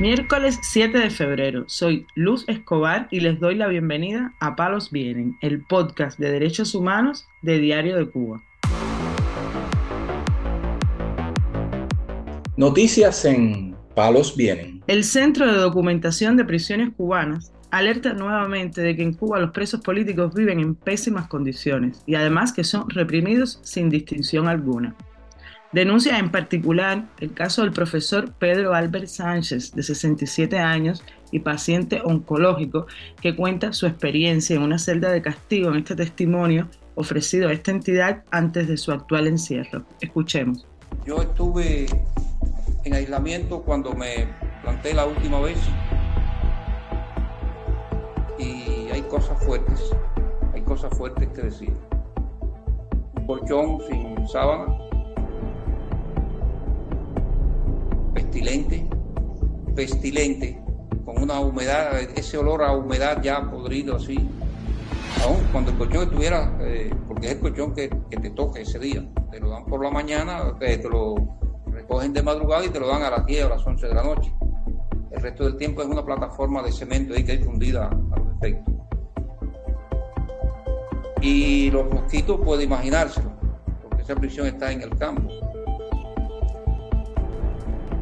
Miércoles 7 de febrero, soy Luz Escobar y les doy la bienvenida a Palos Vienen, el podcast de derechos humanos de Diario de Cuba. Noticias en Palos Vienen. El Centro de Documentación de Prisiones Cubanas alerta nuevamente de que en Cuba los presos políticos viven en pésimas condiciones y además que son reprimidos sin distinción alguna. Denuncia en particular el caso del profesor Pedro Albert Sánchez, de 67 años y paciente oncológico, que cuenta su experiencia en una celda de castigo en este testimonio ofrecido a esta entidad antes de su actual encierro. Escuchemos. Yo estuve en aislamiento cuando me planté la última vez y hay cosas fuertes, hay cosas fuertes que decir. Un colchón sin sábana pestilente, pestilente, con una humedad, ese olor a humedad ya podrido así. Aún cuando el colchón estuviera, eh, porque es el colchón que, te toque ese día, te lo dan por la mañana, te, lo recogen de madrugada y te lo dan a las 10 o las 11 de la noche. El resto del tiempo es una plataforma de cemento ahí que hay fundida a los efectos. Y los mosquitos puede imaginárselo, porque esa prisión está en el campo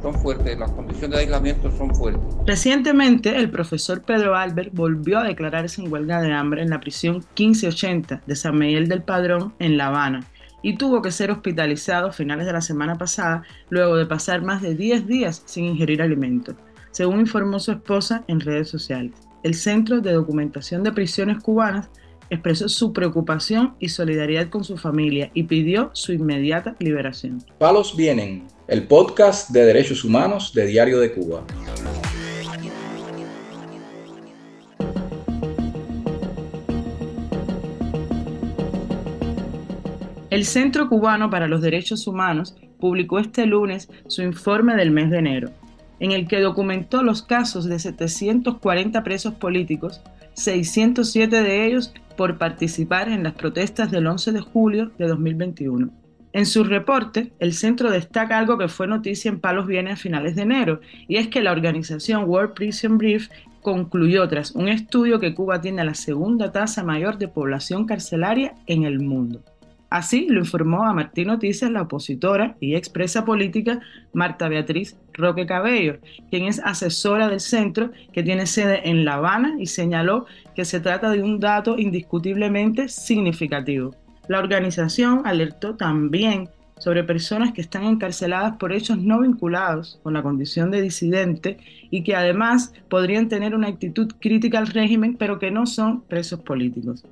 son fuertes, las condiciones de aislamiento son fuertes. Recientemente, el profesor Pedro Albert volvió a declararse en huelga de hambre en la prisión 1580 de San Miguel del Padrón, en La Habana, y tuvo que ser hospitalizado a finales de la semana pasada, luego de pasar más de 10 días sin ingerir alimentos, según informó su esposa en redes sociales. El Centro de Documentación de Prisiones Cubanas expresó su preocupación y solidaridad con su familia y pidió su inmediata liberación. Palos Vienen, el podcast de derechos humanos de Diario de Cuba. El Centro Cubano para los Derechos Humanos publicó este lunes su informe del mes de enero, en el que documentó los casos de 740 presos políticos, 607 de ellos por participar en las protestas del 11 de julio de 2021. En su reporte, el centro destaca algo que fue noticia en Palos Vienes a finales de enero, y es que la organización World Prison Brief concluyó tras un estudio que Cuba tiene la segunda tasa mayor de población carcelaria en el mundo. Así lo informó a Martín Noticias la opositora y expresa política Marta Beatriz Roque Cabello, quien es asesora del centro que tiene sede en La Habana y señaló que se trata de un dato indiscutiblemente significativo. La organización alertó también sobre personas que están encarceladas por hechos no vinculados con la condición de disidente y que además podrían tener una actitud crítica al régimen pero que no son presos políticos.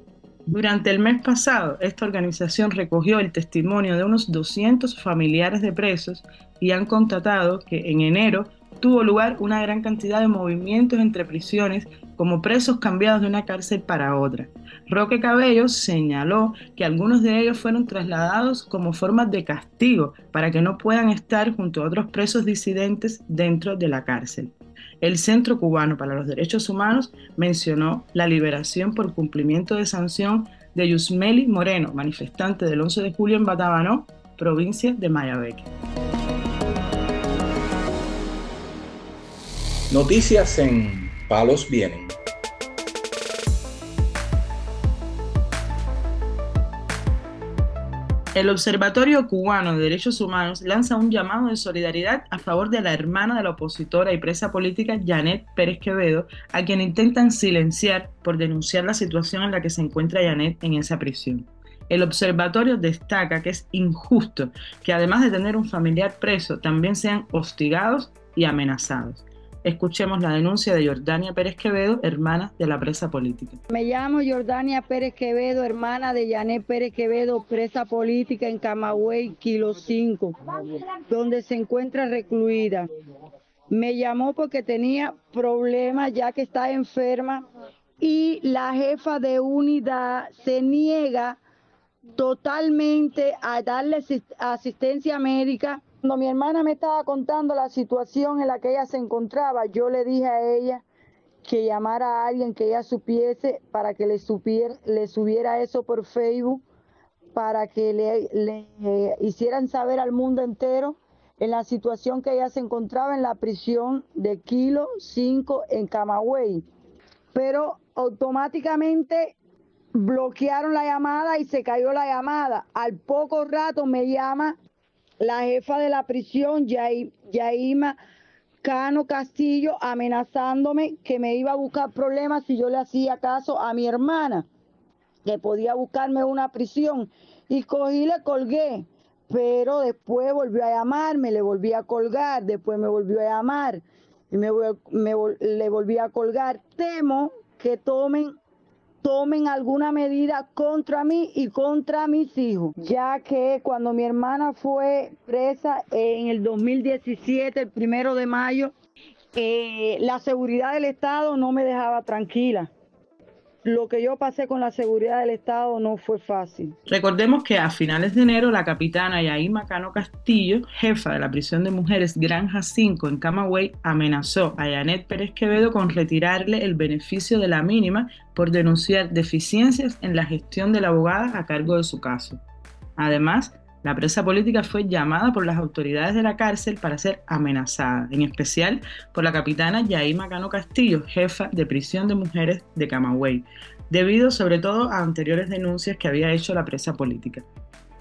Durante el mes pasado, esta organización recogió el testimonio de unos 200 familiares de presos y han constatado que en enero tuvo lugar una gran cantidad de movimientos entre prisiones como presos cambiados de una cárcel para otra. Roque Cabello señaló que algunos de ellos fueron trasladados como formas de castigo para que no puedan estar junto a otros presos disidentes dentro de la cárcel. El Centro Cubano para los Derechos Humanos mencionó la liberación por cumplimiento de sanción de Yusmeli Moreno, manifestante del 11 de julio en Batabanó, provincia de Mayabeque. Noticias en Palos Vienen. El Observatorio Cubano de Derechos Humanos lanza un llamado de solidaridad a favor de la hermana de la opositora y presa política Janet Pérez Quevedo, a quien intentan silenciar por denunciar la situación en la que se encuentra Janet en esa prisión. El observatorio destaca que es injusto que además de tener un familiar preso, también sean hostigados y amenazados. Escuchemos la denuncia de Jordania Pérez Quevedo, hermana de la presa política. Me llamo Jordania Pérez Quevedo, hermana de Janet Pérez Quevedo, presa política en Camagüey, Kilo 5, donde se encuentra recluida. Me llamó porque tenía problemas ya que está enferma y la jefa de unidad se niega totalmente a darle asistencia médica cuando mi hermana me estaba contando la situación en la que ella se encontraba, yo le dije a ella que llamara a alguien que ella supiese para que le, supiera, le subiera eso por Facebook, para que le, le hicieran saber al mundo entero en la situación que ella se encontraba en la prisión de Kilo 5 en Camagüey. Pero automáticamente bloquearon la llamada y se cayó la llamada. Al poco rato me llama la jefa de la prisión, Yaima Cano Castillo, amenazándome que me iba a buscar problemas si yo le hacía caso a mi hermana, que podía buscarme una prisión. Y cogí le colgué, pero después volvió a llamarme, le volví a colgar, después me volvió a llamar y me, me le volví a colgar. Temo que tomen tomen alguna medida contra mí y contra mis hijos, ya que cuando mi hermana fue presa en el 2017, el primero de mayo, eh, la seguridad del Estado no me dejaba tranquila lo que yo pasé con la seguridad del Estado no fue fácil. Recordemos que a finales de enero la capitana Yaima Cano Castillo, jefa de la prisión de mujeres Granja 5 en Camagüey, amenazó a Janet Pérez Quevedo con retirarle el beneficio de la mínima por denunciar deficiencias en la gestión de la abogada a cargo de su caso. Además, la presa política fue llamada por las autoridades de la cárcel para ser amenazada, en especial por la capitana Yaima Cano Castillo, jefa de prisión de mujeres de Camagüey, debido sobre todo a anteriores denuncias que había hecho la presa política.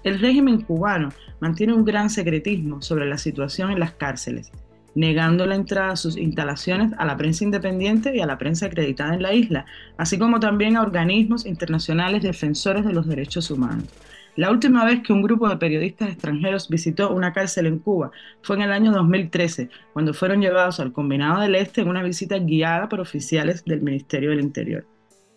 El régimen cubano mantiene un gran secretismo sobre la situación en las cárceles, negando la entrada a sus instalaciones a la prensa independiente y a la prensa acreditada en la isla, así como también a organismos internacionales defensores de los derechos humanos. La última vez que un grupo de periodistas extranjeros visitó una cárcel en Cuba fue en el año 2013, cuando fueron llevados al Combinado del Este en una visita guiada por oficiales del Ministerio del Interior.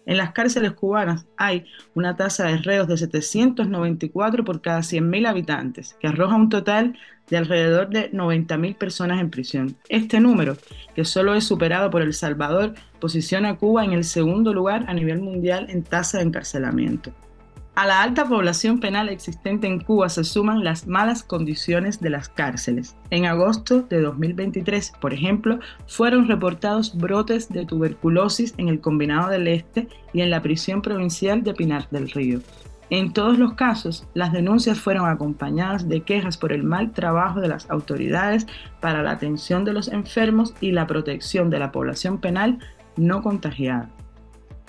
En las cárceles cubanas hay una tasa de reos de 794 por cada 100.000 habitantes, que arroja un total de alrededor de 90.000 personas en prisión. Este número, que solo es superado por El Salvador, posiciona a Cuba en el segundo lugar a nivel mundial en tasa de encarcelamiento. A la alta población penal existente en Cuba se suman las malas condiciones de las cárceles. En agosto de 2023, por ejemplo, fueron reportados brotes de tuberculosis en el Combinado del Este y en la prisión provincial de Pinar del Río. En todos los casos, las denuncias fueron acompañadas de quejas por el mal trabajo de las autoridades para la atención de los enfermos y la protección de la población penal no contagiada.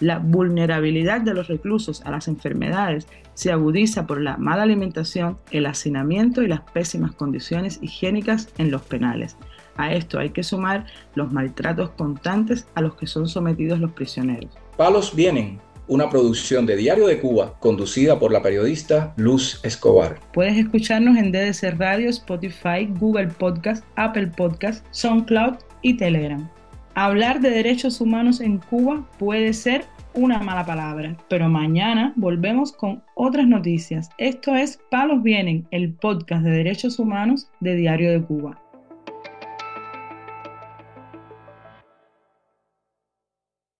La vulnerabilidad de los reclusos a las enfermedades se agudiza por la mala alimentación, el hacinamiento y las pésimas condiciones higiénicas en los penales. A esto hay que sumar los maltratos constantes a los que son sometidos los prisioneros. Palos vienen, una producción de Diario de Cuba conducida por la periodista Luz Escobar. Puedes escucharnos en DDC Radio, Spotify, Google Podcast, Apple Podcast, SoundCloud y Telegram. Hablar de derechos humanos en Cuba puede ser una mala palabra, pero mañana volvemos con otras noticias. Esto es Palos Vienen, el podcast de derechos humanos de Diario de Cuba.